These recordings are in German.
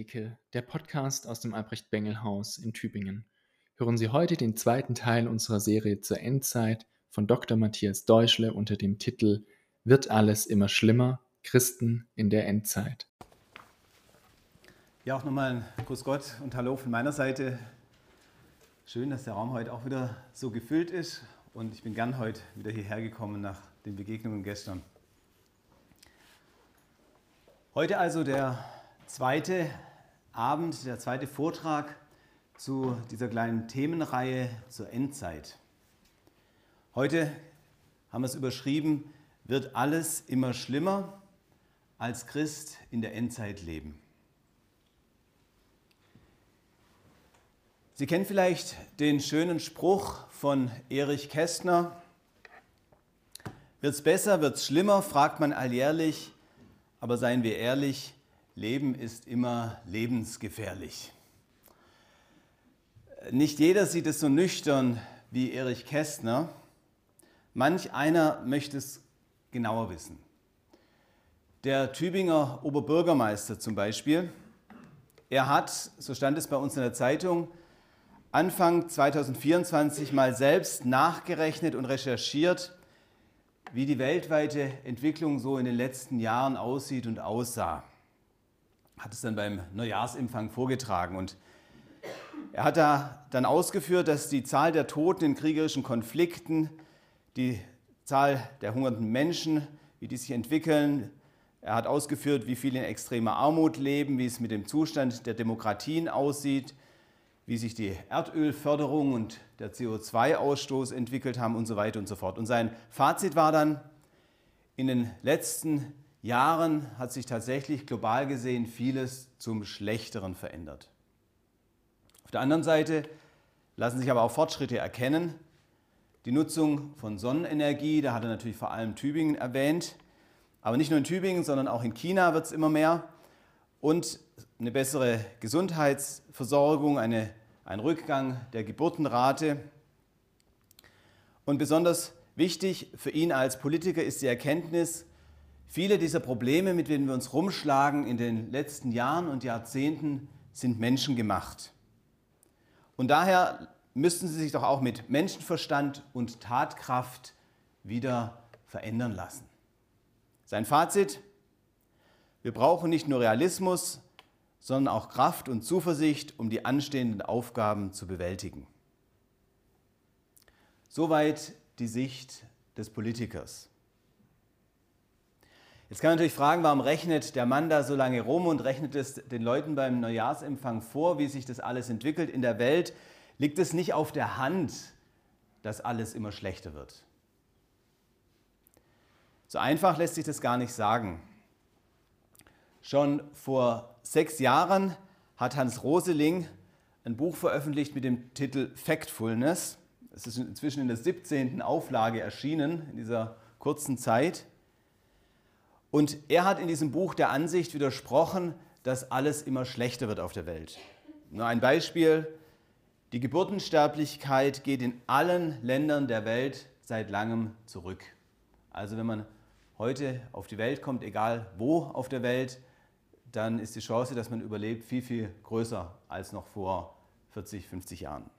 Theke, der Podcast aus dem Albrecht-Bengel-Haus in Tübingen. Hören Sie heute den zweiten Teil unserer Serie zur Endzeit von Dr. Matthias Deutschle unter dem Titel Wird alles immer schlimmer? Christen in der Endzeit. Ja, auch nochmal ein Gruß Gott und Hallo von meiner Seite. Schön, dass der Raum heute auch wieder so gefüllt ist und ich bin gern heute wieder hierher gekommen nach den Begegnungen gestern. Heute also der zweite Abend, der zweite Vortrag zu dieser kleinen Themenreihe zur Endzeit. Heute haben wir es überschrieben, wird alles immer schlimmer als Christ in der Endzeit leben. Sie kennen vielleicht den schönen Spruch von Erich Kästner. Wird es besser, wird es schlimmer, fragt man alljährlich, aber seien wir ehrlich, Leben ist immer lebensgefährlich. Nicht jeder sieht es so nüchtern wie Erich Kästner. Manch einer möchte es genauer wissen. Der Tübinger Oberbürgermeister zum Beispiel, er hat, so stand es bei uns in der Zeitung, Anfang 2024 mal selbst nachgerechnet und recherchiert, wie die weltweite Entwicklung so in den letzten Jahren aussieht und aussah hat es dann beim Neujahrsempfang vorgetragen. Und er hat da dann ausgeführt, dass die Zahl der Toten in kriegerischen Konflikten, die Zahl der hungernden Menschen, wie die sich entwickeln, er hat ausgeführt, wie viele in extremer Armut leben, wie es mit dem Zustand der Demokratien aussieht, wie sich die Erdölförderung und der CO2-Ausstoß entwickelt haben und so weiter und so fort. Und sein Fazit war dann, in den letzten Jahren hat sich tatsächlich global gesehen vieles zum Schlechteren verändert. Auf der anderen Seite lassen sich aber auch Fortschritte erkennen. Die Nutzung von Sonnenenergie, da hat er natürlich vor allem Tübingen erwähnt, aber nicht nur in Tübingen, sondern auch in China wird es immer mehr. Und eine bessere Gesundheitsversorgung, eine, ein Rückgang der Geburtenrate. Und besonders wichtig für ihn als Politiker ist die Erkenntnis, Viele dieser Probleme, mit denen wir uns rumschlagen in den letzten Jahren und Jahrzehnten, sind menschengemacht. Und daher müssten sie sich doch auch mit Menschenverstand und Tatkraft wieder verändern lassen. Sein Fazit, wir brauchen nicht nur Realismus, sondern auch Kraft und Zuversicht, um die anstehenden Aufgaben zu bewältigen. Soweit die Sicht des Politikers. Jetzt kann man natürlich fragen, warum rechnet der Mann da so lange rum und rechnet es den Leuten beim Neujahrsempfang vor, wie sich das alles entwickelt in der Welt? Liegt es nicht auf der Hand, dass alles immer schlechter wird? So einfach lässt sich das gar nicht sagen. Schon vor sechs Jahren hat Hans Roseling ein Buch veröffentlicht mit dem Titel Factfulness. Es ist inzwischen in der 17. Auflage erschienen, in dieser kurzen Zeit. Und er hat in diesem Buch der Ansicht widersprochen, dass alles immer schlechter wird auf der Welt. Nur ein Beispiel. Die Geburtensterblichkeit geht in allen Ländern der Welt seit langem zurück. Also wenn man heute auf die Welt kommt, egal wo auf der Welt, dann ist die Chance, dass man überlebt, viel, viel größer als noch vor 40, 50 Jahren.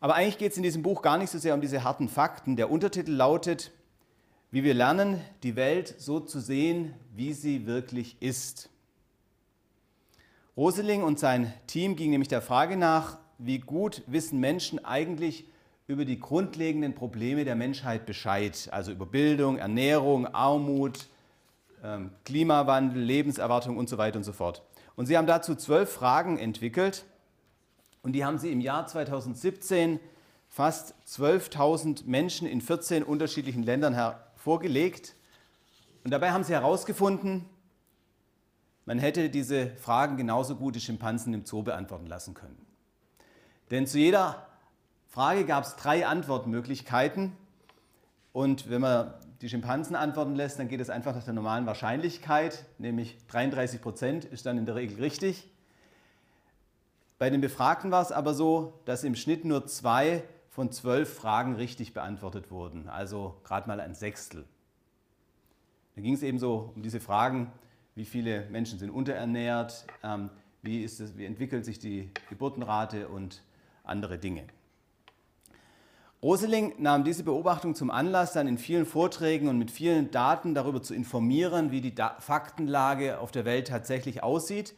Aber eigentlich geht es in diesem Buch gar nicht so sehr um diese harten Fakten. Der Untertitel lautet wie wir lernen, die Welt so zu sehen, wie sie wirklich ist. Roseling und sein Team gingen nämlich der Frage nach, wie gut wissen Menschen eigentlich über die grundlegenden Probleme der Menschheit Bescheid, also über Bildung, Ernährung, Armut, ähm, Klimawandel, Lebenserwartung und so weiter und so fort. Und sie haben dazu zwölf Fragen entwickelt und die haben sie im Jahr 2017 fast 12.000 Menschen in 14 unterschiedlichen Ländern vorgelegt. Und dabei haben sie herausgefunden, man hätte diese Fragen genauso gut die Schimpansen im Zoo beantworten lassen können. Denn zu jeder Frage gab es drei Antwortmöglichkeiten. Und wenn man die Schimpansen antworten lässt, dann geht es einfach nach der normalen Wahrscheinlichkeit, nämlich 33 Prozent ist dann in der Regel richtig. Bei den Befragten war es aber so, dass im Schnitt nur zwei von zwölf Fragen richtig beantwortet wurden, also gerade mal ein Sechstel. Da ging es eben so um diese Fragen, wie viele Menschen sind unterernährt, ähm, wie, ist es, wie entwickelt sich die Geburtenrate und andere Dinge. Roseling nahm diese Beobachtung zum Anlass, dann in vielen Vorträgen und mit vielen Daten darüber zu informieren, wie die Faktenlage auf der Welt tatsächlich aussieht,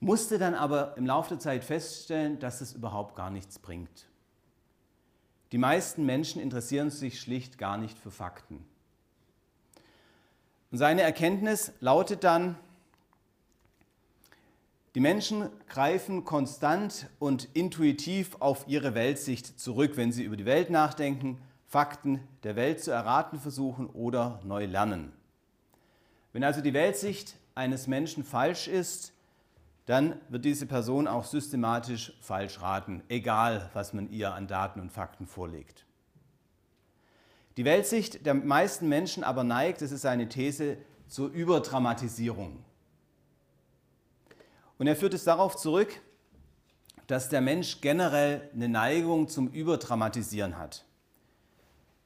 musste dann aber im Laufe der Zeit feststellen, dass es überhaupt gar nichts bringt. Die meisten Menschen interessieren sich schlicht gar nicht für Fakten. Und seine Erkenntnis lautet dann, die Menschen greifen konstant und intuitiv auf ihre Weltsicht zurück, wenn sie über die Welt nachdenken, Fakten der Welt zu erraten versuchen oder neu lernen. Wenn also die Weltsicht eines Menschen falsch ist, dann wird diese Person auch systematisch falsch raten, egal was man ihr an Daten und Fakten vorlegt. Die Weltsicht der meisten Menschen aber neigt, das ist seine These, zur Überdramatisierung. Und er führt es darauf zurück, dass der Mensch generell eine Neigung zum Überdramatisieren hat.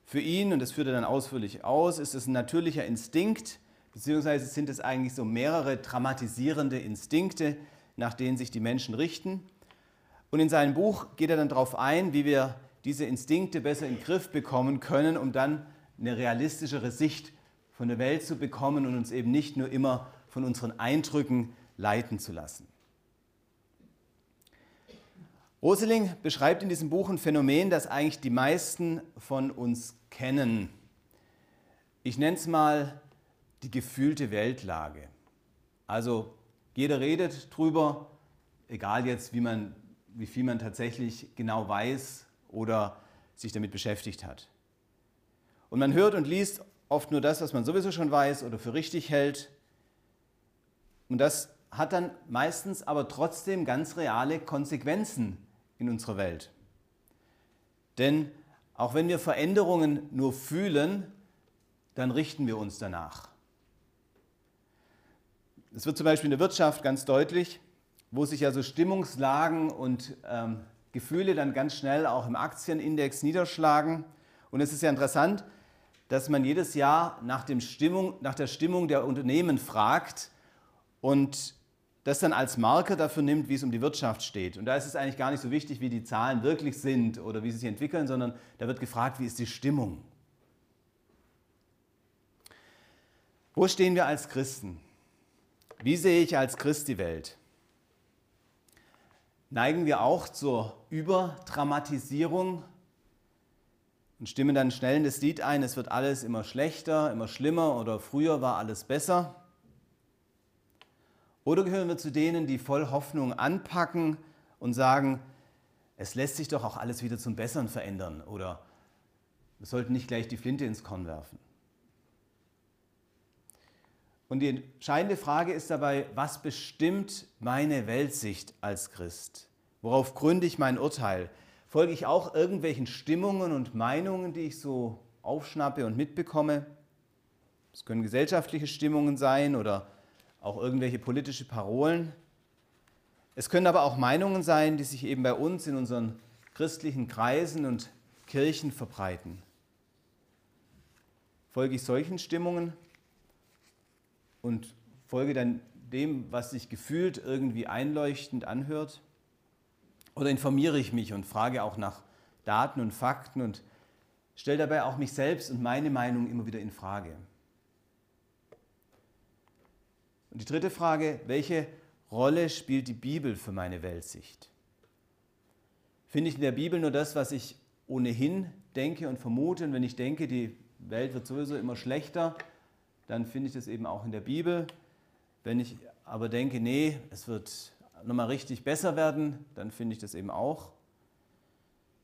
Für ihn, und das führt er dann ausführlich aus, ist es ein natürlicher Instinkt, beziehungsweise sind es eigentlich so mehrere dramatisierende Instinkte, nach denen sich die Menschen richten. Und in seinem Buch geht er dann darauf ein, wie wir diese Instinkte besser in den Griff bekommen können, um dann eine realistischere Sicht von der Welt zu bekommen und uns eben nicht nur immer von unseren Eindrücken leiten zu lassen. Roseling beschreibt in diesem Buch ein Phänomen, das eigentlich die meisten von uns kennen. Ich nenne es mal die gefühlte Weltlage. Also jeder redet drüber, egal jetzt, wie, man, wie viel man tatsächlich genau weiß oder sich damit beschäftigt hat. Und man hört und liest oft nur das, was man sowieso schon weiß oder für richtig hält. Und das hat dann meistens aber trotzdem ganz reale Konsequenzen in unserer Welt. Denn auch wenn wir Veränderungen nur fühlen, dann richten wir uns danach. Es wird zum Beispiel in der Wirtschaft ganz deutlich, wo sich ja so Stimmungslagen und ähm, Gefühle dann ganz schnell auch im Aktienindex niederschlagen. Und es ist ja interessant, dass man jedes Jahr nach, Stimmung, nach der Stimmung der Unternehmen fragt und das dann als Marker dafür nimmt, wie es um die Wirtschaft steht. Und da ist es eigentlich gar nicht so wichtig, wie die Zahlen wirklich sind oder wie sie sich entwickeln, sondern da wird gefragt, wie ist die Stimmung. Wo stehen wir als Christen? Wie sehe ich als Christ die Welt? Neigen wir auch zur Überdramatisierung und stimmen dann schnell in das Lied ein, es wird alles immer schlechter, immer schlimmer oder früher war alles besser? Oder gehören wir zu denen, die voll Hoffnung anpacken und sagen, es lässt sich doch auch alles wieder zum Besseren verändern oder wir sollten nicht gleich die Flinte ins Korn werfen? Und die entscheidende Frage ist dabei, was bestimmt meine Weltsicht als Christ? Worauf gründe ich mein Urteil? Folge ich auch irgendwelchen Stimmungen und Meinungen, die ich so aufschnappe und mitbekomme? Es können gesellschaftliche Stimmungen sein oder auch irgendwelche politische Parolen. Es können aber auch Meinungen sein, die sich eben bei uns in unseren christlichen Kreisen und Kirchen verbreiten. Folge ich solchen Stimmungen und folge dann dem, was sich gefühlt irgendwie einleuchtend anhört? Oder informiere ich mich und frage auch nach Daten und Fakten und stelle dabei auch mich selbst und meine Meinung immer wieder in Frage? Und die dritte Frage, welche Rolle spielt die Bibel für meine Weltsicht? Finde ich in der Bibel nur das, was ich ohnehin denke und vermute? Und wenn ich denke, die Welt wird sowieso immer schlechter, dann finde ich das eben auch in der Bibel. Wenn ich aber denke, nee, es wird nochmal richtig besser werden, dann finde ich das eben auch.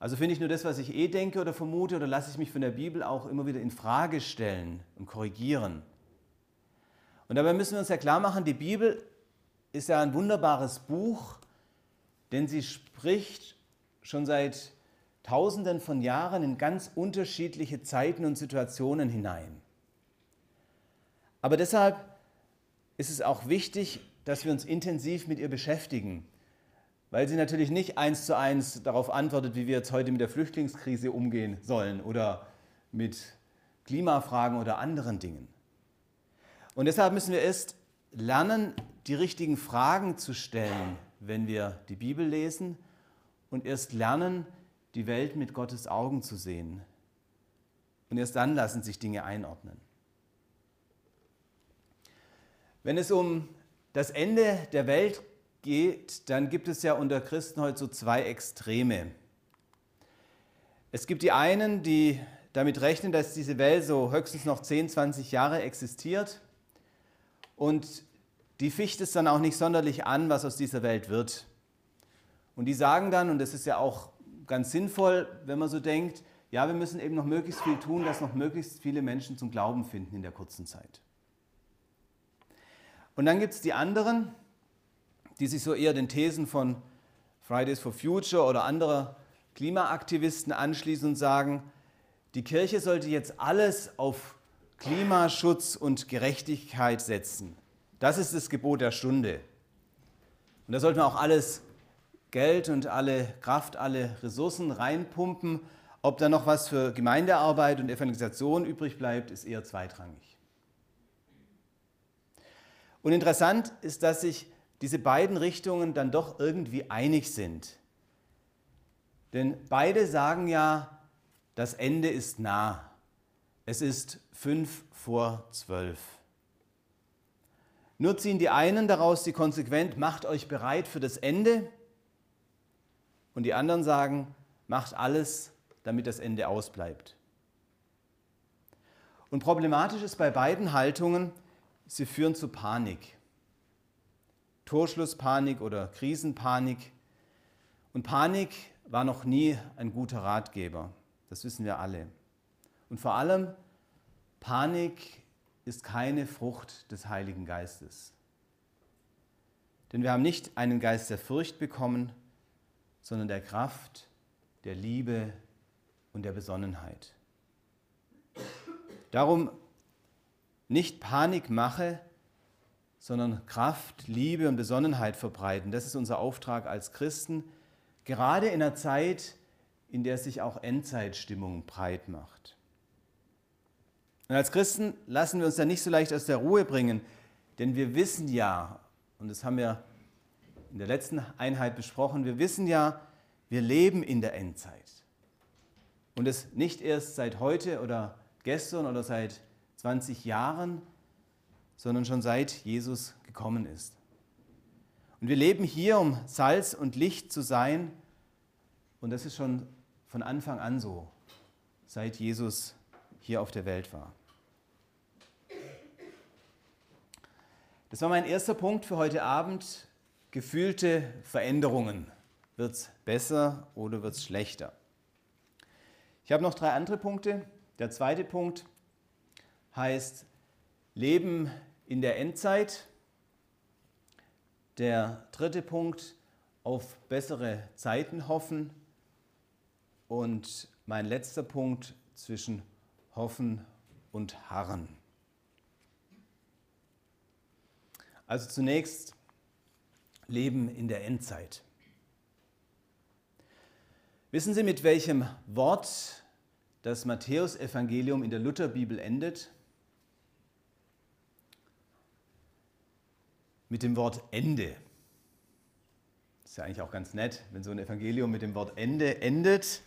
Also finde ich nur das, was ich eh denke oder vermute, oder lasse ich mich von der Bibel auch immer wieder in Frage stellen und korrigieren? Und dabei müssen wir uns ja klar machen, die Bibel ist ja ein wunderbares Buch, denn sie spricht schon seit Tausenden von Jahren in ganz unterschiedliche Zeiten und Situationen hinein. Aber deshalb ist es auch wichtig, dass wir uns intensiv mit ihr beschäftigen, weil sie natürlich nicht eins zu eins darauf antwortet, wie wir jetzt heute mit der Flüchtlingskrise umgehen sollen oder mit Klimafragen oder anderen Dingen. Und deshalb müssen wir erst lernen, die richtigen Fragen zu stellen, wenn wir die Bibel lesen und erst lernen, die Welt mit Gottes Augen zu sehen. Und erst dann lassen sich Dinge einordnen. Wenn es um das Ende der Welt geht, dann gibt es ja unter Christen heute so zwei Extreme. Es gibt die einen, die damit rechnen, dass diese Welt so höchstens noch 10, 20 Jahre existiert und die ficht es dann auch nicht sonderlich an, was aus dieser Welt wird. Und die sagen dann, und das ist ja auch ganz sinnvoll, wenn man so denkt, ja, wir müssen eben noch möglichst viel tun, dass noch möglichst viele Menschen zum Glauben finden in der kurzen Zeit. Und dann gibt es die anderen, die sich so eher den Thesen von Fridays for Future oder anderer Klimaaktivisten anschließen und sagen, die Kirche sollte jetzt alles auf Klimaschutz und Gerechtigkeit setzen. Das ist das Gebot der Stunde. Und da sollten wir auch alles Geld und alle Kraft, alle Ressourcen reinpumpen. Ob da noch was für Gemeindearbeit und Evangelisation übrig bleibt, ist eher zweitrangig. Und interessant ist, dass sich diese beiden Richtungen dann doch irgendwie einig sind. Denn beide sagen ja, das Ende ist nah. Es ist fünf vor zwölf. Nur ziehen die einen daraus die konsequent, macht euch bereit für das Ende. Und die anderen sagen, macht alles, damit das Ende ausbleibt. Und problematisch ist bei beiden Haltungen, sie führen zu Panik. Torschlusspanik oder Krisenpanik. Und Panik war noch nie ein guter Ratgeber. Das wissen wir alle. Und vor allem, Panik ist keine Frucht des Heiligen Geistes. Denn wir haben nicht einen Geist der Furcht bekommen, sondern der Kraft, der Liebe und der Besonnenheit. Darum nicht Panik mache, sondern Kraft, Liebe und Besonnenheit verbreiten. Das ist unser Auftrag als Christen, gerade in einer Zeit, in der sich auch Endzeitstimmung breit macht. Und als Christen lassen wir uns da nicht so leicht aus der Ruhe bringen, denn wir wissen ja, und das haben wir in der letzten Einheit besprochen, wir wissen ja, wir leben in der Endzeit. Und es nicht erst seit heute oder gestern oder seit 20 Jahren, sondern schon seit Jesus gekommen ist. Und wir leben hier, um Salz und Licht zu sein. Und das ist schon von Anfang an so, seit Jesus hier auf der Welt war. Das war mein erster Punkt für heute Abend. Gefühlte Veränderungen. Wird es besser oder wird es schlechter? Ich habe noch drei andere Punkte. Der zweite Punkt heißt Leben in der Endzeit. Der dritte Punkt auf bessere Zeiten hoffen. Und mein letzter Punkt zwischen hoffen und harren. Also zunächst Leben in der Endzeit. Wissen Sie, mit welchem Wort das Matthäusevangelium in der Lutherbibel endet? Mit dem Wort Ende. Das ist ja eigentlich auch ganz nett, wenn so ein Evangelium mit dem Wort Ende endet.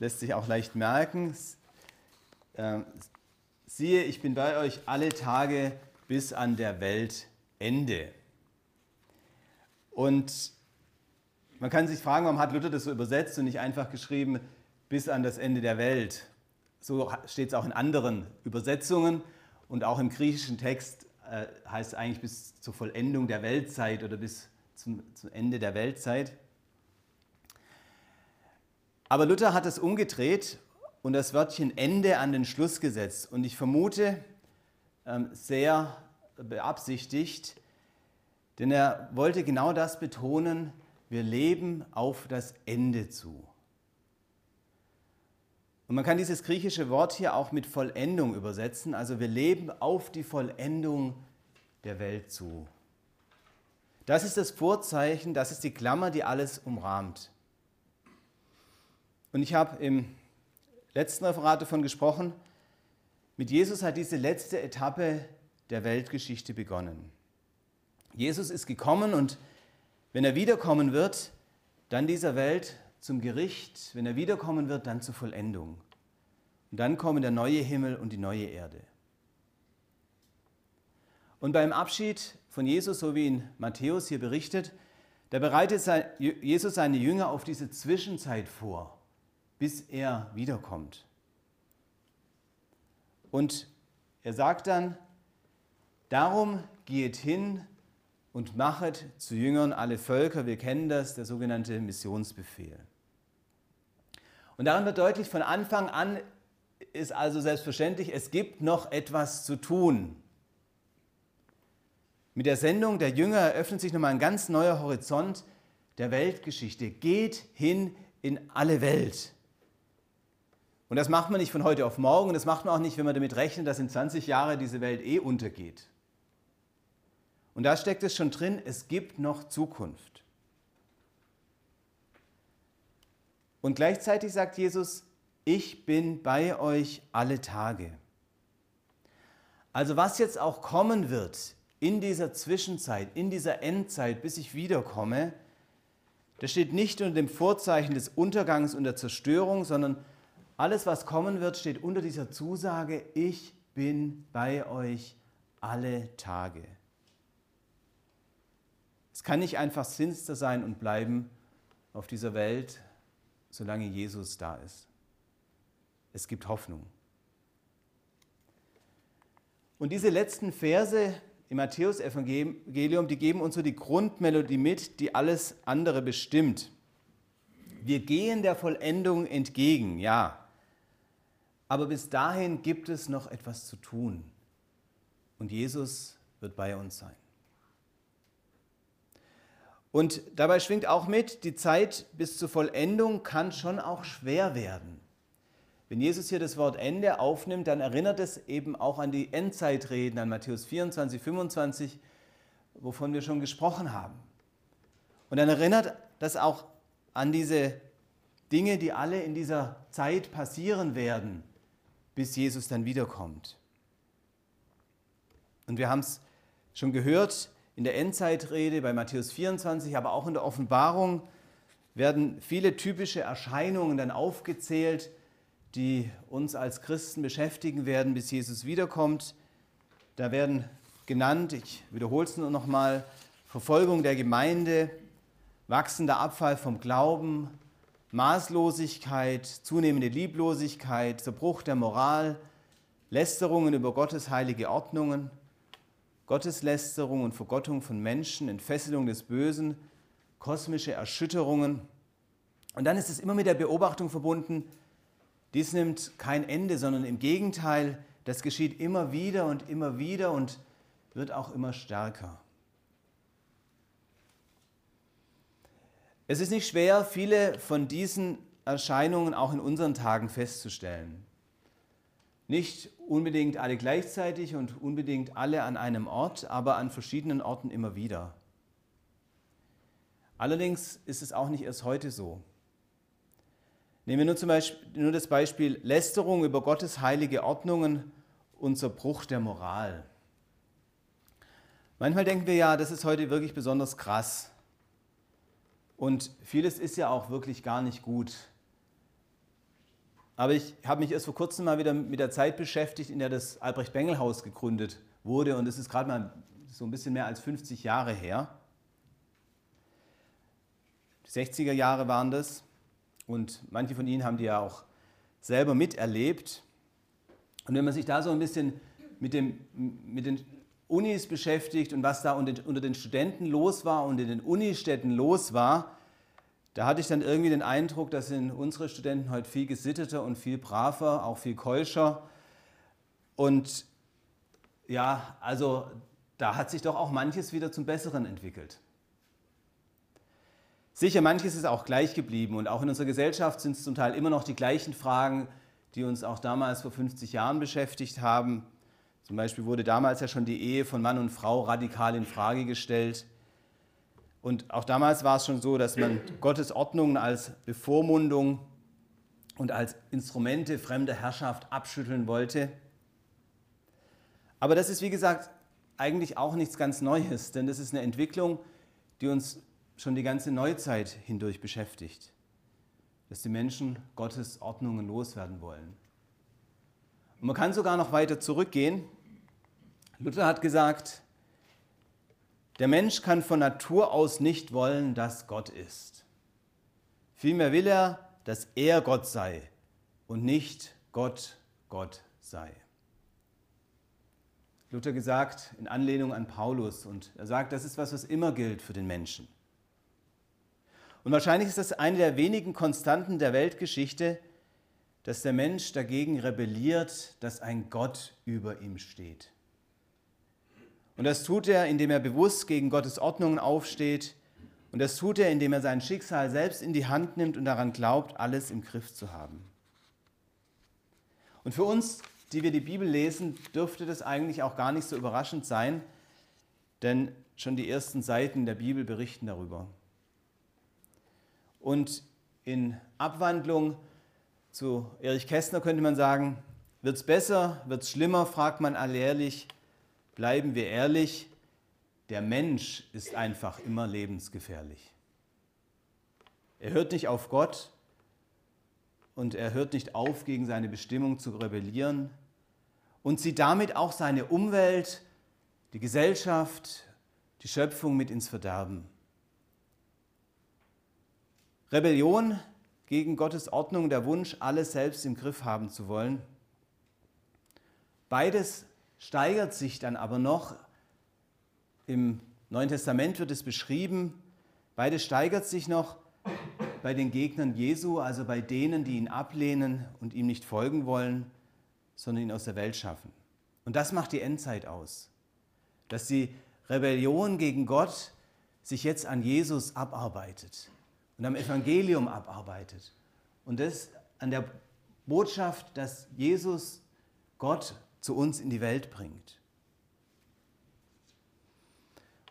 Lässt sich auch leicht merken. Ähm, siehe, ich bin bei euch alle Tage bis an der Weltende. Und man kann sich fragen, warum hat Luther das so übersetzt und nicht einfach geschrieben, bis an das Ende der Welt. So steht es auch in anderen Übersetzungen und auch im griechischen Text äh, heißt eigentlich bis zur Vollendung der Weltzeit oder bis zum, zum Ende der Weltzeit. Aber Luther hat es umgedreht und das Wörtchen Ende an den Schluss gesetzt. Und ich vermute ähm, sehr beabsichtigt, denn er wollte genau das betonen, wir leben auf das Ende zu. Und man kann dieses griechische Wort hier auch mit Vollendung übersetzen, also wir leben auf die Vollendung der Welt zu. Das ist das Vorzeichen, das ist die Klammer, die alles umrahmt. Und ich habe im letzten Referat davon gesprochen, mit Jesus hat diese letzte Etappe der Weltgeschichte begonnen. Jesus ist gekommen und wenn er wiederkommen wird, dann dieser Welt zum Gericht, wenn er wiederkommen wird, dann zur Vollendung. Und dann kommen der neue Himmel und die neue Erde. Und beim Abschied von Jesus, so wie ihn Matthäus hier berichtet, da bereitet Jesus seine Jünger auf diese Zwischenzeit vor, bis er wiederkommt. Und er sagt dann, darum geht hin und machet zu Jüngern alle Völker. Wir kennen das, der sogenannte Missionsbefehl. Und daran wird deutlich, von Anfang an ist also selbstverständlich, es gibt noch etwas zu tun. Mit der Sendung der Jünger eröffnet sich nochmal ein ganz neuer Horizont der Weltgeschichte. Geht hin in alle Welt. Und das macht man nicht von heute auf morgen. Das macht man auch nicht, wenn man damit rechnet, dass in 20 Jahren diese Welt eh untergeht. Und da steckt es schon drin, es gibt noch Zukunft. Und gleichzeitig sagt Jesus, ich bin bei euch alle Tage. Also was jetzt auch kommen wird in dieser Zwischenzeit, in dieser Endzeit, bis ich wiederkomme, das steht nicht unter dem Vorzeichen des Untergangs und der Zerstörung, sondern alles, was kommen wird, steht unter dieser Zusage, ich bin bei euch alle Tage. Es kann nicht einfach finster sein und bleiben auf dieser Welt, solange Jesus da ist. Es gibt Hoffnung. Und diese letzten Verse im Matthäus-Evangelium, die geben uns so die Grundmelodie mit, die alles andere bestimmt. Wir gehen der Vollendung entgegen, ja. Aber bis dahin gibt es noch etwas zu tun. Und Jesus wird bei uns sein. Und dabei schwingt auch mit, die Zeit bis zur Vollendung kann schon auch schwer werden. Wenn Jesus hier das Wort Ende aufnimmt, dann erinnert es eben auch an die Endzeitreden, an Matthäus 24, 25, wovon wir schon gesprochen haben. Und dann erinnert das auch an diese Dinge, die alle in dieser Zeit passieren werden, bis Jesus dann wiederkommt. Und wir haben es schon gehört, in der Endzeitrede bei Matthäus 24, aber auch in der Offenbarung werden viele typische Erscheinungen dann aufgezählt, die uns als Christen beschäftigen werden, bis Jesus wiederkommt. Da werden genannt, ich wiederhole es nur nochmal, Verfolgung der Gemeinde, wachsender Abfall vom Glauben, Maßlosigkeit, zunehmende Lieblosigkeit, Zerbruch der Moral, Lästerungen über Gottes heilige Ordnungen, Gotteslästerung und Vergottung von Menschen, Entfesselung des Bösen, kosmische Erschütterungen. Und dann ist es immer mit der Beobachtung verbunden, dies nimmt kein Ende, sondern im Gegenteil, das geschieht immer wieder und immer wieder und wird auch immer stärker. Es ist nicht schwer, viele von diesen Erscheinungen auch in unseren Tagen festzustellen. Nicht unbedingt alle gleichzeitig und unbedingt alle an einem Ort, aber an verschiedenen Orten immer wieder. Allerdings ist es auch nicht erst heute so. Nehmen wir nur, zum Beispiel, nur das Beispiel Lästerung über Gottes heilige Ordnungen und Zerbruch der Moral. Manchmal denken wir ja, das ist heute wirklich besonders krass. Und vieles ist ja auch wirklich gar nicht gut. Aber ich habe mich erst vor kurzem mal wieder mit der Zeit beschäftigt, in der das Albrecht-Bengel-Haus gegründet wurde. Und es ist gerade mal so ein bisschen mehr als 50 Jahre her. Die 60er Jahre waren das. Und manche von Ihnen haben die ja auch selber miterlebt. Und wenn man sich da so ein bisschen mit, dem, mit den Unis beschäftigt und was da unter den Studenten los war und in den Unistädten los war, da hatte ich dann irgendwie den Eindruck, dass sind unsere Studenten heute viel gesitteter und viel braver, auch viel keuscher. Und ja, also da hat sich doch auch manches wieder zum Besseren entwickelt. Sicher, manches ist auch gleich geblieben und auch in unserer Gesellschaft sind es zum Teil immer noch die gleichen Fragen, die uns auch damals vor 50 Jahren beschäftigt haben. Zum Beispiel wurde damals ja schon die Ehe von Mann und Frau radikal in Frage gestellt. Und auch damals war es schon so, dass man Gottes Ordnungen als Bevormundung und als Instrumente fremder Herrschaft abschütteln wollte. Aber das ist, wie gesagt, eigentlich auch nichts ganz Neues, denn das ist eine Entwicklung, die uns schon die ganze Neuzeit hindurch beschäftigt, dass die Menschen Gottes Ordnungen loswerden wollen. Und man kann sogar noch weiter zurückgehen. Luther hat gesagt, der Mensch kann von Natur aus nicht wollen, dass Gott ist. Vielmehr will er, dass er Gott sei und nicht Gott Gott sei. Luther gesagt in Anlehnung an Paulus und er sagt, das ist was, was immer gilt für den Menschen. Und wahrscheinlich ist das eine der wenigen Konstanten der Weltgeschichte, dass der Mensch dagegen rebelliert, dass ein Gott über ihm steht. Und das tut er, indem er bewusst gegen Gottes Ordnungen aufsteht. Und das tut er, indem er sein Schicksal selbst in die Hand nimmt und daran glaubt, alles im Griff zu haben. Und für uns, die wir die Bibel lesen, dürfte das eigentlich auch gar nicht so überraschend sein, denn schon die ersten Seiten der Bibel berichten darüber. Und in Abwandlung zu Erich Kästner könnte man sagen, wird es besser, wird es schlimmer, fragt man alljährlich, bleiben wir ehrlich, der Mensch ist einfach immer lebensgefährlich. Er hört nicht auf Gott und er hört nicht auf, gegen seine Bestimmung zu rebellieren und zieht damit auch seine Umwelt, die Gesellschaft, die Schöpfung mit ins Verderben. Rebellion gegen Gottes Ordnung, der Wunsch, alles selbst im Griff haben zu wollen. Beides steigert sich dann aber noch. Im Neuen Testament wird es beschrieben, beides steigert sich noch bei den Gegnern Jesu, also bei denen, die ihn ablehnen und ihm nicht folgen wollen, sondern ihn aus der Welt schaffen. Und das macht die Endzeit aus, dass die Rebellion gegen Gott sich jetzt an Jesus abarbeitet und am Evangelium abarbeitet. Und das an der Botschaft, dass Jesus Gott zu uns in die Welt bringt.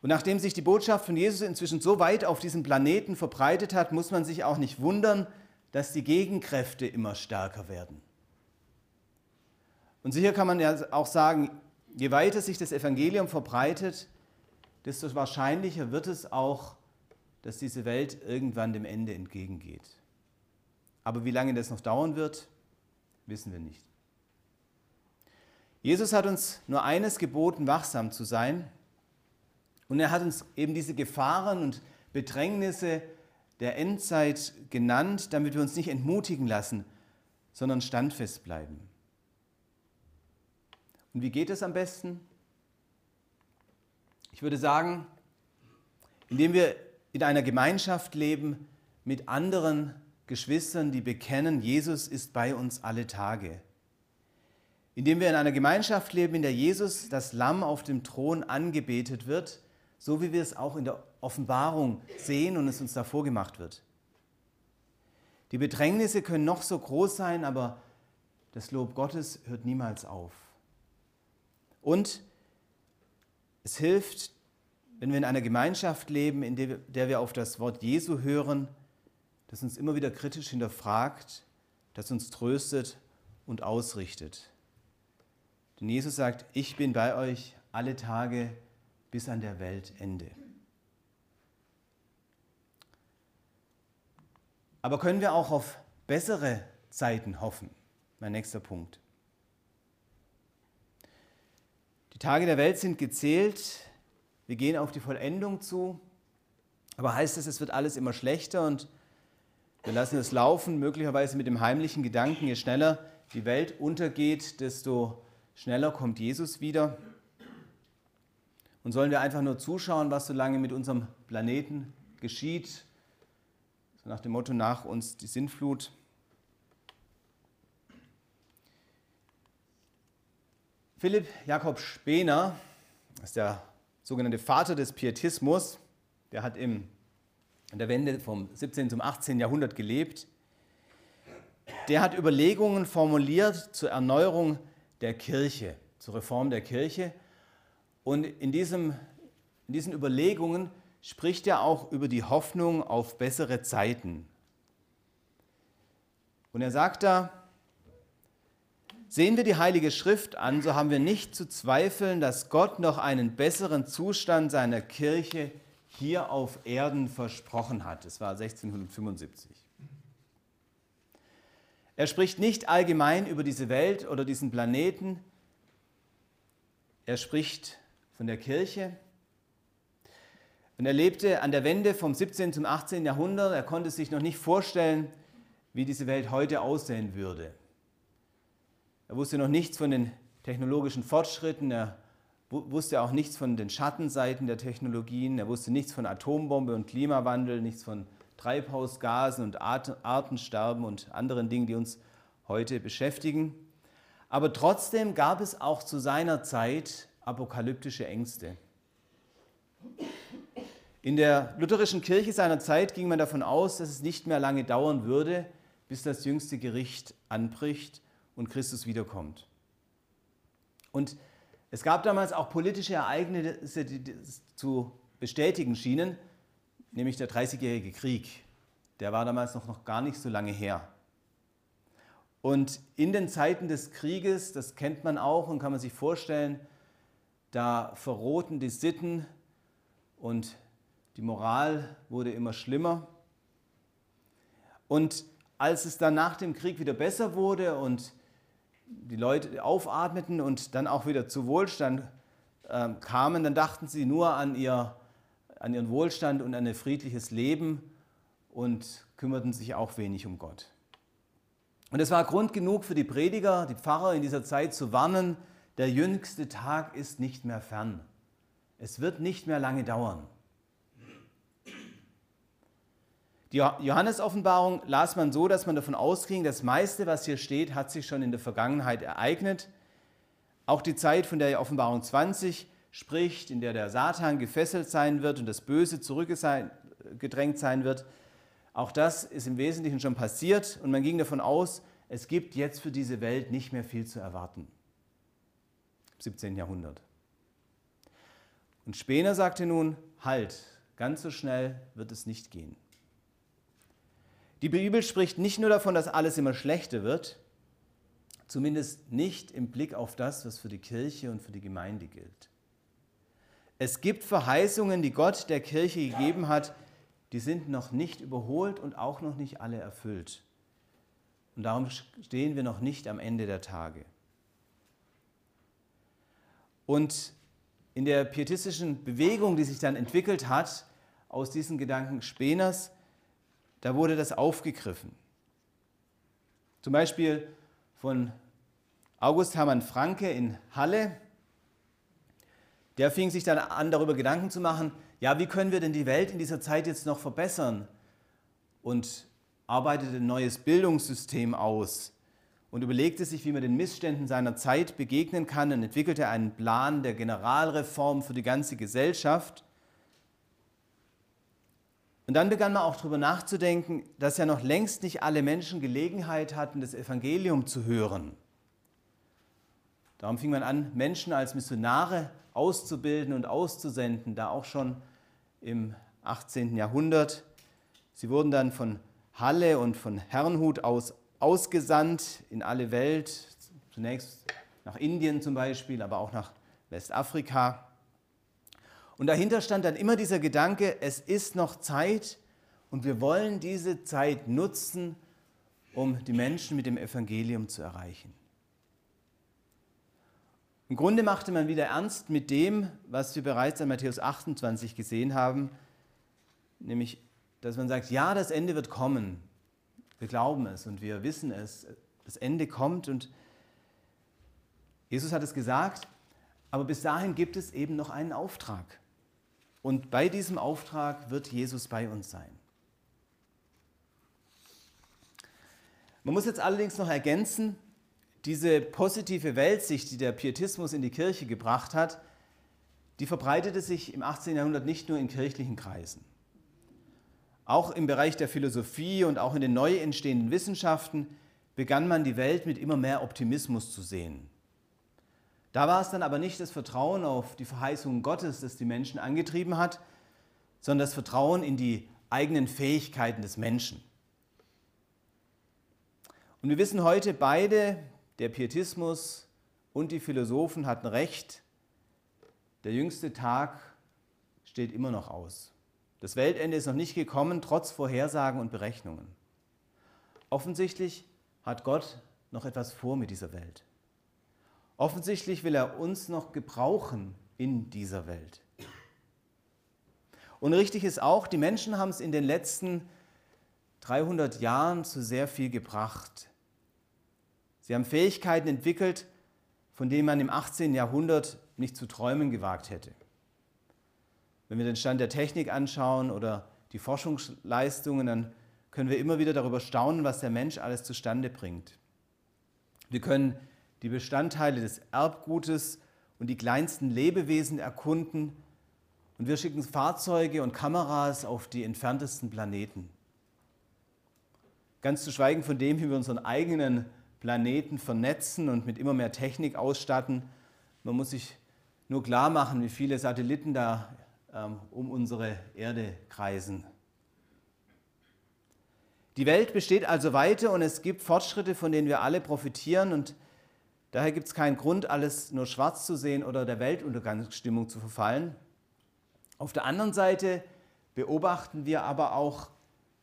Und nachdem sich die Botschaft von Jesus inzwischen so weit auf diesem Planeten verbreitet hat, muss man sich auch nicht wundern, dass die Gegenkräfte immer stärker werden. Und sicher kann man ja auch sagen, je weiter sich das Evangelium verbreitet, desto wahrscheinlicher wird es auch, dass diese Welt irgendwann dem Ende entgegengeht. Aber wie lange das noch dauern wird, wissen wir nicht. Jesus hat uns nur eines geboten, wachsam zu sein. Und er hat uns eben diese Gefahren und Bedrängnisse der Endzeit genannt, damit wir uns nicht entmutigen lassen, sondern standfest bleiben. Und wie geht es am besten? Ich würde sagen, indem wir in einer Gemeinschaft leben mit anderen Geschwistern, die bekennen, Jesus ist bei uns alle Tage. Indem wir in einer Gemeinschaft leben, in der Jesus, das Lamm auf dem Thron, angebetet wird, so wie wir es auch in der Offenbarung sehen und es uns da vorgemacht wird. Die Bedrängnisse können noch so groß sein, aber das Lob Gottes hört niemals auf. Und es hilft, wenn wir in einer Gemeinschaft leben, in der wir auf das Wort Jesu hören, das uns immer wieder kritisch hinterfragt, das uns tröstet und ausrichtet. Denn Jesus sagt, ich bin bei euch alle Tage bis an der Weltende. Aber können wir auch auf bessere Zeiten hoffen? Mein nächster Punkt. Die Tage der Welt sind gezählt, wir gehen auf die Vollendung zu. Aber heißt es, es wird alles immer schlechter und wir lassen es laufen, möglicherweise mit dem heimlichen Gedanken, je schneller die Welt untergeht, desto schneller kommt Jesus wieder. Und sollen wir einfach nur zuschauen, was so lange mit unserem Planeten geschieht, so nach dem Motto nach uns die Sintflut. Philipp Jakob Spener ist der sogenannte Vater des Pietismus, der hat in der Wende vom 17. zum 18. Jahrhundert gelebt, der hat Überlegungen formuliert zur Erneuerung der Kirche, zur Reform der Kirche. Und in, diesem, in diesen Überlegungen spricht er auch über die Hoffnung auf bessere Zeiten. Und er sagt da, Sehen wir die Heilige Schrift an, so haben wir nicht zu zweifeln, dass Gott noch einen besseren Zustand seiner Kirche hier auf Erden versprochen hat. Es war 1675. Er spricht nicht allgemein über diese Welt oder diesen Planeten. Er spricht von der Kirche. Und er lebte an der Wende vom 17. zum 18. Jahrhundert. Er konnte sich noch nicht vorstellen, wie diese Welt heute aussehen würde. Er wusste noch nichts von den technologischen Fortschritten. Er wusste auch nichts von den Schattenseiten der Technologien. Er wusste nichts von Atombombe und Klimawandel, nichts von Treibhausgasen und Artensterben und anderen Dingen, die uns heute beschäftigen. Aber trotzdem gab es auch zu seiner Zeit apokalyptische Ängste. In der lutherischen Kirche seiner Zeit ging man davon aus, dass es nicht mehr lange dauern würde, bis das jüngste Gericht anbricht und Christus wiederkommt. Und es gab damals auch politische Ereignisse, die das zu bestätigen schienen nämlich der Dreißigjährige Krieg. Der war damals noch, noch gar nicht so lange her. Und in den Zeiten des Krieges, das kennt man auch und kann man sich vorstellen, da verrohten die Sitten und die Moral wurde immer schlimmer. Und als es dann nach dem Krieg wieder besser wurde und die Leute aufatmeten und dann auch wieder zu Wohlstand äh, kamen, dann dachten sie nur an ihr an ihren Wohlstand und an ein friedliches Leben und kümmerten sich auch wenig um Gott. Und es war Grund genug für die Prediger, die Pfarrer in dieser Zeit zu warnen, der jüngste Tag ist nicht mehr fern. Es wird nicht mehr lange dauern. Die Johannes-Offenbarung las man so, dass man davon ausging, das meiste, was hier steht, hat sich schon in der Vergangenheit ereignet. Auch die Zeit von der Offenbarung 20 spricht, in der der Satan gefesselt sein wird und das Böse zurückgedrängt sein wird. Auch das ist im Wesentlichen schon passiert und man ging davon aus, es gibt jetzt für diese Welt nicht mehr viel zu erwarten. Im 17. Jahrhundert. Und Spener sagte nun, halt, ganz so schnell wird es nicht gehen. Die Bibel spricht nicht nur davon, dass alles immer schlechter wird, zumindest nicht im Blick auf das, was für die Kirche und für die Gemeinde gilt. Es gibt Verheißungen, die Gott der Kirche gegeben hat, die sind noch nicht überholt und auch noch nicht alle erfüllt. Und darum stehen wir noch nicht am Ende der Tage. Und in der pietistischen Bewegung, die sich dann entwickelt hat, aus diesen Gedanken Speners, da wurde das aufgegriffen. Zum Beispiel von August Hermann Franke in Halle, der fing sich dann an, darüber Gedanken zu machen, ja, wie können wir denn die Welt in dieser Zeit jetzt noch verbessern? Und arbeitete ein neues Bildungssystem aus und überlegte sich, wie man den Missständen seiner Zeit begegnen kann und entwickelte einen Plan der Generalreform für die ganze Gesellschaft. Und dann begann man auch darüber nachzudenken, dass ja noch längst nicht alle Menschen Gelegenheit hatten, das Evangelium zu hören. Darum fing man an, Menschen als Missionare auszubilden und auszusenden, da auch schon im 18. Jahrhundert. Sie wurden dann von Halle und von Herrnhut aus ausgesandt in alle Welt, zunächst nach Indien zum Beispiel, aber auch nach Westafrika. Und dahinter stand dann immer dieser Gedanke, es ist noch Zeit und wir wollen diese Zeit nutzen, um die Menschen mit dem Evangelium zu erreichen. Im Grunde machte man wieder ernst mit dem, was wir bereits an Matthäus 28 gesehen haben, nämlich, dass man sagt, ja, das Ende wird kommen. Wir glauben es und wir wissen es. Das Ende kommt und Jesus hat es gesagt, aber bis dahin gibt es eben noch einen Auftrag. Und bei diesem Auftrag wird Jesus bei uns sein. Man muss jetzt allerdings noch ergänzen, diese positive Weltsicht, die der Pietismus in die Kirche gebracht hat, die verbreitete sich im 18. Jahrhundert nicht nur in kirchlichen Kreisen. Auch im Bereich der Philosophie und auch in den neu entstehenden Wissenschaften begann man die Welt mit immer mehr Optimismus zu sehen. Da war es dann aber nicht das Vertrauen auf die Verheißungen Gottes, das die Menschen angetrieben hat, sondern das Vertrauen in die eigenen Fähigkeiten des Menschen. Und wir wissen heute beide, der Pietismus und die Philosophen hatten recht, der jüngste Tag steht immer noch aus. Das Weltende ist noch nicht gekommen, trotz Vorhersagen und Berechnungen. Offensichtlich hat Gott noch etwas vor mit dieser Welt. Offensichtlich will er uns noch gebrauchen in dieser Welt. Und richtig ist auch, die Menschen haben es in den letzten 300 Jahren zu sehr viel gebracht. Sie haben Fähigkeiten entwickelt, von denen man im 18. Jahrhundert nicht zu träumen gewagt hätte. Wenn wir den Stand der Technik anschauen oder die Forschungsleistungen, dann können wir immer wieder darüber staunen, was der Mensch alles zustande bringt. Wir können die Bestandteile des Erbgutes und die kleinsten Lebewesen erkunden und wir schicken Fahrzeuge und Kameras auf die entferntesten Planeten. Ganz zu schweigen von dem, wie wir unseren eigenen Planeten vernetzen und mit immer mehr Technik ausstatten. Man muss sich nur klar machen, wie viele Satelliten da ähm, um unsere Erde kreisen. Die Welt besteht also weiter und es gibt Fortschritte, von denen wir alle profitieren und daher gibt es keinen Grund, alles nur schwarz zu sehen oder der Weltuntergangsstimmung zu verfallen. Auf der anderen Seite beobachten wir aber auch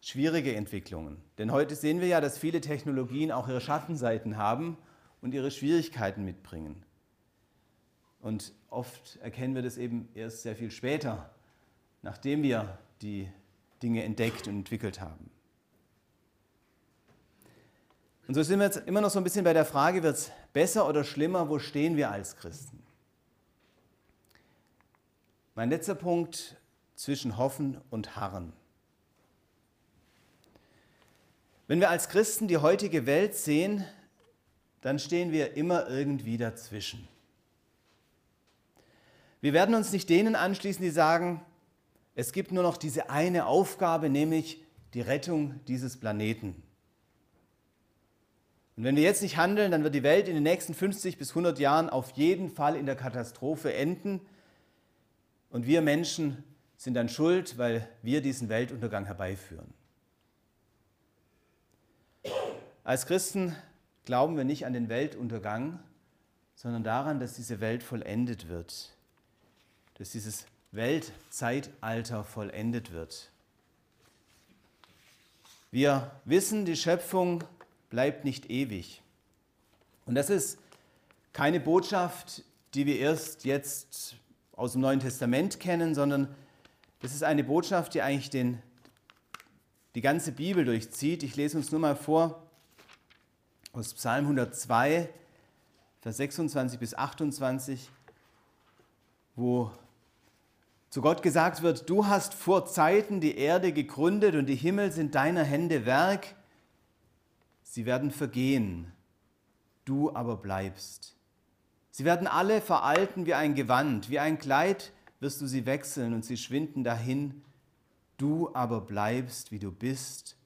schwierige Entwicklungen. Denn heute sehen wir ja, dass viele Technologien auch ihre Schattenseiten haben und ihre Schwierigkeiten mitbringen. Und oft erkennen wir das eben erst sehr viel später, nachdem wir die Dinge entdeckt und entwickelt haben. Und so sind wir jetzt immer noch so ein bisschen bei der Frage, wird es besser oder schlimmer, wo stehen wir als Christen? Mein letzter Punkt zwischen Hoffen und Harren. Wenn wir als Christen die heutige Welt sehen, dann stehen wir immer irgendwie dazwischen. Wir werden uns nicht denen anschließen, die sagen, es gibt nur noch diese eine Aufgabe, nämlich die Rettung dieses Planeten. Und wenn wir jetzt nicht handeln, dann wird die Welt in den nächsten 50 bis 100 Jahren auf jeden Fall in der Katastrophe enden. Und wir Menschen sind dann schuld, weil wir diesen Weltuntergang herbeiführen. Als Christen glauben wir nicht an den Weltuntergang, sondern daran, dass diese Welt vollendet wird dass dieses Weltzeitalter vollendet wird. Wir wissen, die Schöpfung bleibt nicht ewig. Und das ist keine Botschaft, die wir erst jetzt aus dem Neuen Testament kennen, sondern das ist eine Botschaft, die eigentlich den, die ganze Bibel durchzieht. Ich lese uns nur mal vor aus Psalm 102, Vers 26 bis 28, wo zu Gott gesagt wird, du hast vor Zeiten die Erde gegründet und die Himmel sind deiner Hände Werk. Sie werden vergehen, du aber bleibst. Sie werden alle veralten wie ein Gewand, wie ein Kleid wirst du sie wechseln und sie schwinden dahin. Du aber bleibst, wie du bist,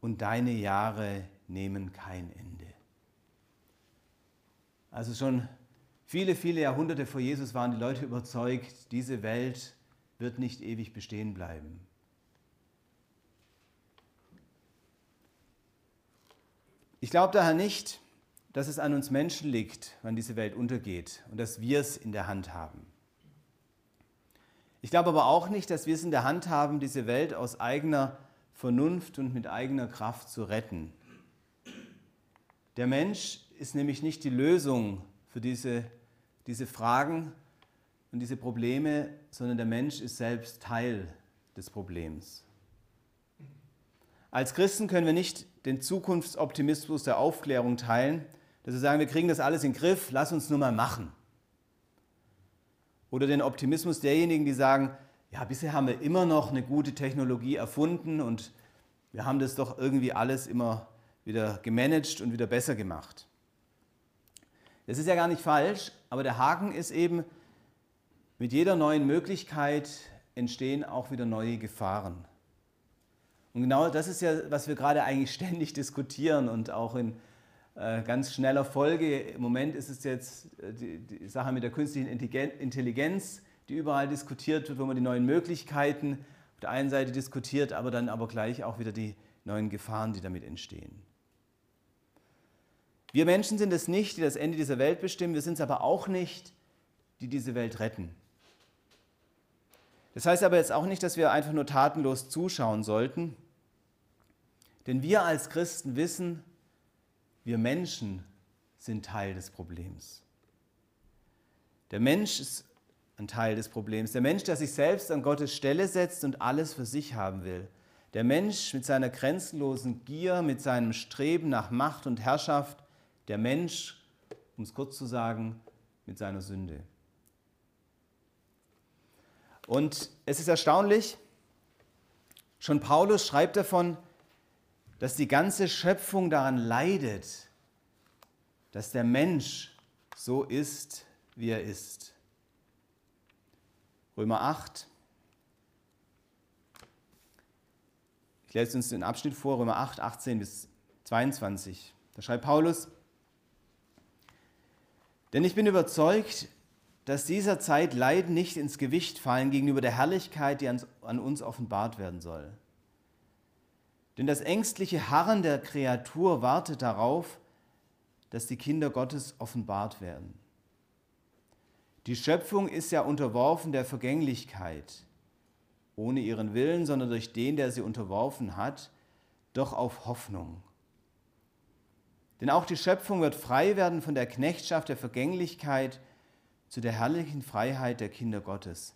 und deine Jahre nehmen kein Ende. Also schon viele, viele Jahrhunderte vor Jesus waren die Leute überzeugt, diese Welt wird nicht ewig bestehen bleiben. Ich glaube daher nicht, dass es an uns Menschen liegt, wann diese Welt untergeht und dass wir es in der Hand haben. Ich glaube aber auch nicht, dass wir es in der Hand haben, diese Welt aus eigener Vernunft und mit eigener Kraft zu retten. Der Mensch ist nämlich nicht die Lösung für diese, diese Fragen, und diese Probleme, sondern der Mensch ist selbst Teil des Problems. Als Christen können wir nicht den Zukunftsoptimismus der Aufklärung teilen, dass wir sagen, wir kriegen das alles in den Griff, lass uns nur mal machen. Oder den Optimismus derjenigen, die sagen, ja, bisher haben wir immer noch eine gute Technologie erfunden und wir haben das doch irgendwie alles immer wieder gemanagt und wieder besser gemacht. Das ist ja gar nicht falsch, aber der Haken ist eben, mit jeder neuen Möglichkeit entstehen auch wieder neue Gefahren. Und genau das ist ja, was wir gerade eigentlich ständig diskutieren und auch in äh, ganz schneller Folge. Im Moment ist es jetzt äh, die, die, Sache mit der künstlichen Intelligenz, die überall diskutiert wird, wo man die neuen Möglichkeiten auf der einen Seite diskutiert, aber dann aber gleich auch wieder die neuen Gefahren, die damit entstehen. Wir Menschen sind es nicht, die das Ende dieser Welt bestimmen, wir sind es aber auch nicht, die diese Welt retten. Das heißt aber jetzt auch nicht, dass wir einfach nur tatenlos zuschauen sollten, denn wir als Christen wissen, wir Menschen sind Teil des Problems. Der Mensch ist ein Teil des Problems. Der Mensch, der sich selbst an Gottes Stelle setzt und alles für sich haben will. Der Mensch mit seiner grenzenlosen Gier, mit seinem Streben nach Macht und Herrschaft. Der Mensch, um es kurz zu sagen, mit seiner Sünde. Und es ist erstaunlich, schon Paulus schreibt davon, dass die ganze Schöpfung daran leidet, dass der Mensch so ist, wie er ist. Römer 8. Ich lese uns den Abschnitt vor, Römer 8, 18 bis 22. Da schreibt Paulus, denn ich bin überzeugt, dass dieser Zeit Leiden nicht ins Gewicht fallen gegenüber der Herrlichkeit, die an uns offenbart werden soll. Denn das ängstliche Harren der Kreatur wartet darauf, dass die Kinder Gottes offenbart werden. Die Schöpfung ist ja unterworfen der Vergänglichkeit, ohne ihren Willen, sondern durch den, der sie unterworfen hat, doch auf Hoffnung. Denn auch die Schöpfung wird frei werden von der Knechtschaft der Vergänglichkeit zu der herrlichen Freiheit der Kinder Gottes.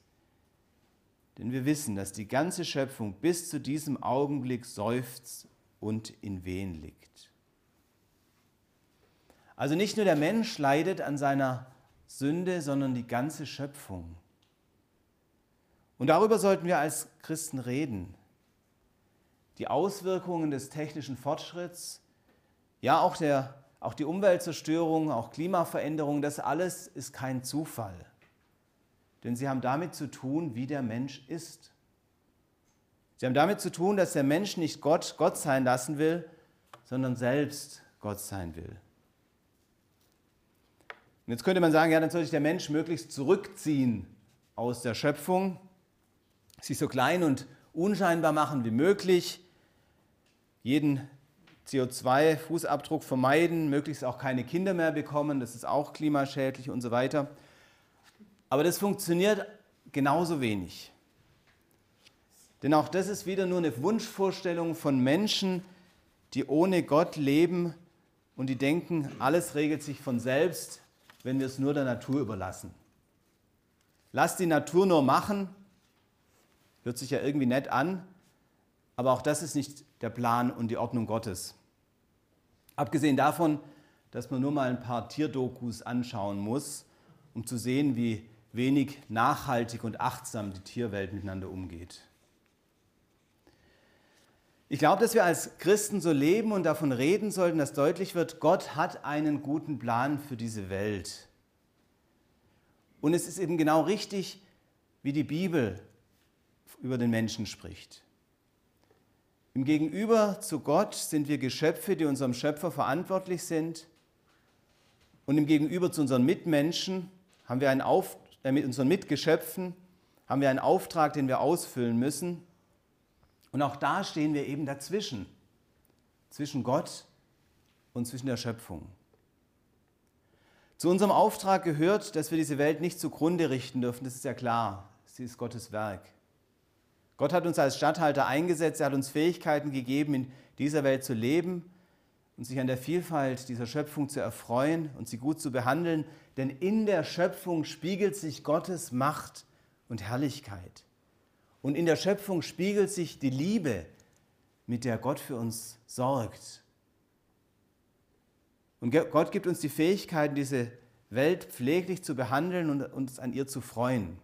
Denn wir wissen, dass die ganze Schöpfung bis zu diesem Augenblick seufzt und in Wehen liegt. Also nicht nur der Mensch leidet an seiner Sünde, sondern die ganze Schöpfung. Und darüber sollten wir als Christen reden. Die Auswirkungen des technischen Fortschritts, ja auch der auch die Umweltzerstörung, auch Klimaveränderung, das alles ist kein Zufall. Denn sie haben damit zu tun, wie der Mensch ist. Sie haben damit zu tun, dass der Mensch nicht Gott Gott sein lassen will, sondern selbst Gott sein will. Und jetzt könnte man sagen, ja, dann soll sich der Mensch möglichst zurückziehen aus der Schöpfung, sich so klein und unscheinbar machen wie möglich, jeden CO2-Fußabdruck vermeiden, möglichst auch keine Kinder mehr bekommen, das ist auch klimaschädlich und so weiter. Aber das funktioniert genauso wenig. Denn auch das ist wieder nur eine Wunschvorstellung von Menschen, die ohne Gott leben und die denken, alles regelt sich von selbst, wenn wir es nur der Natur überlassen. Lass die Natur nur machen, hört sich ja irgendwie nett an, aber auch das ist nicht der Plan und die Ordnung Gottes. Abgesehen davon, dass man nur mal ein paar Tierdokus anschauen muss, um zu sehen, wie wenig nachhaltig und achtsam die Tierwelt miteinander umgeht. Ich glaube, dass wir als Christen so leben und davon reden sollten, dass deutlich wird, Gott hat einen guten Plan für diese Welt. Und es ist eben genau richtig, wie die Bibel über den Menschen spricht. Im Gegenüber zu Gott sind wir Geschöpfe, die unserem Schöpfer verantwortlich sind. Und im Gegenüber zu unseren Mitmenschen haben wir einen Auf, äh, mit unseren Mitgeschöpfen haben wir einen Auftrag, den wir ausfüllen müssen. Und auch da stehen wir eben dazwischen, zwischen Gott und zwischen der Schöpfung. Zu unserem Auftrag gehört, dass wir diese Welt nicht zugrunde richten dürfen, das ist ja klar, sie ist Gottes Werk. Gott hat uns als Statthalter eingesetzt, er hat uns Fähigkeiten gegeben, in dieser Welt zu leben und sich an der Vielfalt dieser Schöpfung zu erfreuen und sie gut zu behandeln, denn in der Schöpfung spiegelt sich Gottes Macht und Herrlichkeit. Und in der Schöpfung spiegelt sich die Liebe, mit der Gott für uns sorgt. Und Gott gibt uns die Fähigkeit, diese Welt pfleglich zu behandeln und uns an ihr zu freuen.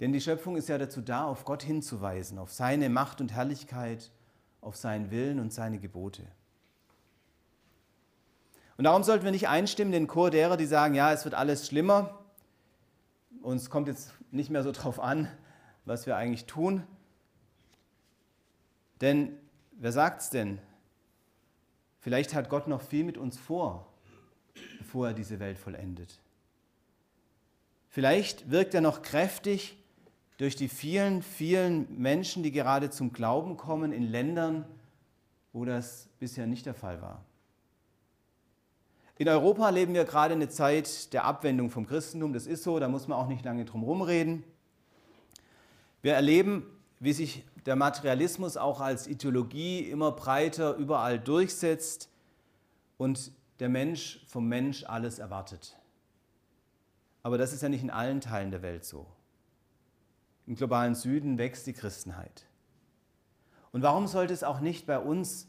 Denn die Schöpfung ist ja dazu da, auf Gott hinzuweisen, auf seine Macht und Herrlichkeit, auf seinen Willen und seine Gebote. Und darum sollten wir nicht einstimmen, den Chor derer, die sagen, ja, es wird alles schlimmer. Uns kommt jetzt nicht mehr so drauf an, was wir eigentlich tun. Denn wer sagt es denn? Vielleicht hat Gott noch viel mit uns vor, bevor er diese Welt vollendet. Vielleicht wirkt er noch kräftig durch die vielen, vielen Menschen, die gerade zum Glauben kommen in Ländern, wo das bisher nicht der Fall war. In Europa leben wir gerade eine Zeit der Abwendung vom Christentum. Das ist so, da muss man auch nicht lange drum herum reden. Wir erleben, wie sich der Materialismus auch als Ideologie immer breiter überall durchsetzt und der Mensch vom Mensch alles erwartet. Aber das ist ja nicht in allen Teilen der Welt so. Im globalen Süden wächst die Christenheit. Und warum sollte es auch nicht bei uns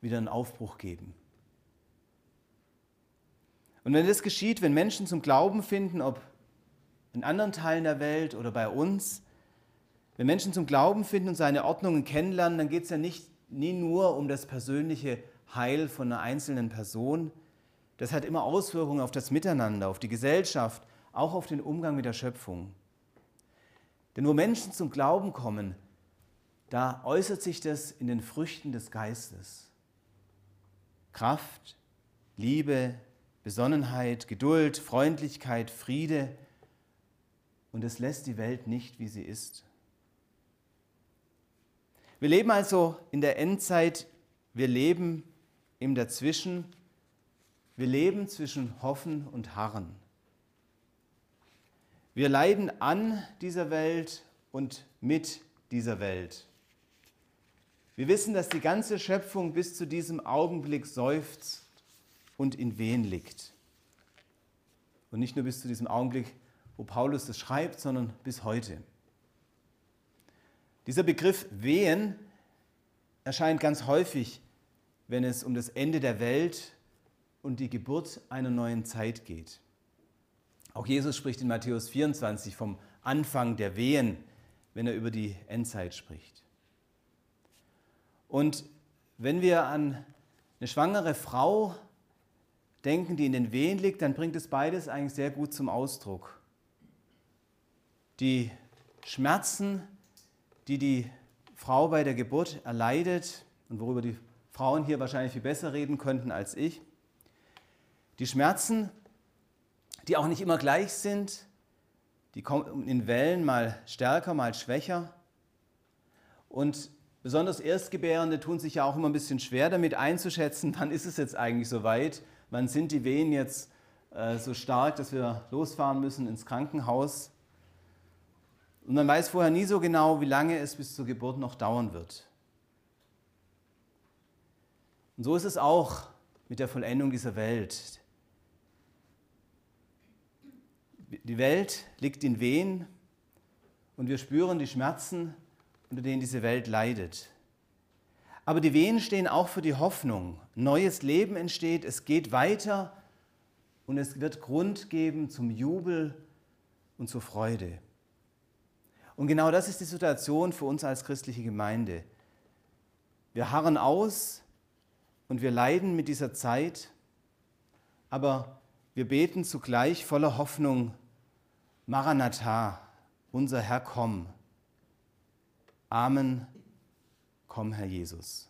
wieder einen Aufbruch geben? Und wenn das geschieht, wenn Menschen zum Glauben finden, ob in anderen Teilen der Welt oder bei uns, wenn Menschen zum Glauben finden und seine Ordnungen kennenlernen, dann geht es ja nicht, nie nur um das persönliche Heil von einer einzelnen Person. Das hat immer Auswirkungen auf das Miteinander, auf die Gesellschaft, auch auf den Umgang mit der Schöpfung. Denn wo Menschen zum Glauben kommen, da äußert sich das in den Früchten des Geistes. Kraft, Liebe, Besonnenheit, Geduld, Freundlichkeit, Friede. Und es lässt die Welt nicht, wie sie ist. Wir leben also in der Endzeit, wir leben im Dazwischen, wir leben zwischen Hoffen und Harren. Wir leiden an dieser Welt und mit dieser Welt. Wir wissen, dass die ganze Schöpfung bis zu diesem Augenblick seufzt und in Wehen liegt. Und nicht nur bis zu diesem Augenblick, wo Paulus das schreibt, sondern bis heute. Dieser Begriff Wehen erscheint ganz häufig, wenn es um das Ende der Welt und die Geburt einer neuen Zeit geht. Auch Jesus spricht in Matthäus 24 vom Anfang der Wehen, wenn er über die Endzeit spricht. Und wenn wir an eine schwangere Frau denken, die in den Wehen liegt, dann bringt es beides eigentlich sehr gut zum Ausdruck. Die Schmerzen, die die Frau bei der Geburt erleidet und worüber die Frauen hier wahrscheinlich viel besser reden könnten als ich. Die Schmerzen, die auch nicht immer gleich sind, die kommen in Wellen mal stärker, mal schwächer. Und besonders Erstgebärende tun sich ja auch immer ein bisschen schwer damit einzuschätzen, wann ist es jetzt eigentlich soweit, wann sind die Wehen jetzt äh, so stark, dass wir losfahren müssen ins Krankenhaus. Und man weiß vorher nie so genau, wie lange es bis zur Geburt noch dauern wird. Und so ist es auch mit der Vollendung dieser Welt. Die Welt liegt in Wehen und wir spüren die Schmerzen, unter denen diese Welt leidet. Aber die Wehen stehen auch für die Hoffnung. Neues Leben entsteht, es geht weiter und es wird Grund geben zum Jubel und zur Freude. Und genau das ist die Situation für uns als christliche Gemeinde. Wir harren aus und wir leiden mit dieser Zeit, aber wir beten zugleich voller Hoffnung, Maranatha, unser Herr, komm. Amen, komm, Herr Jesus.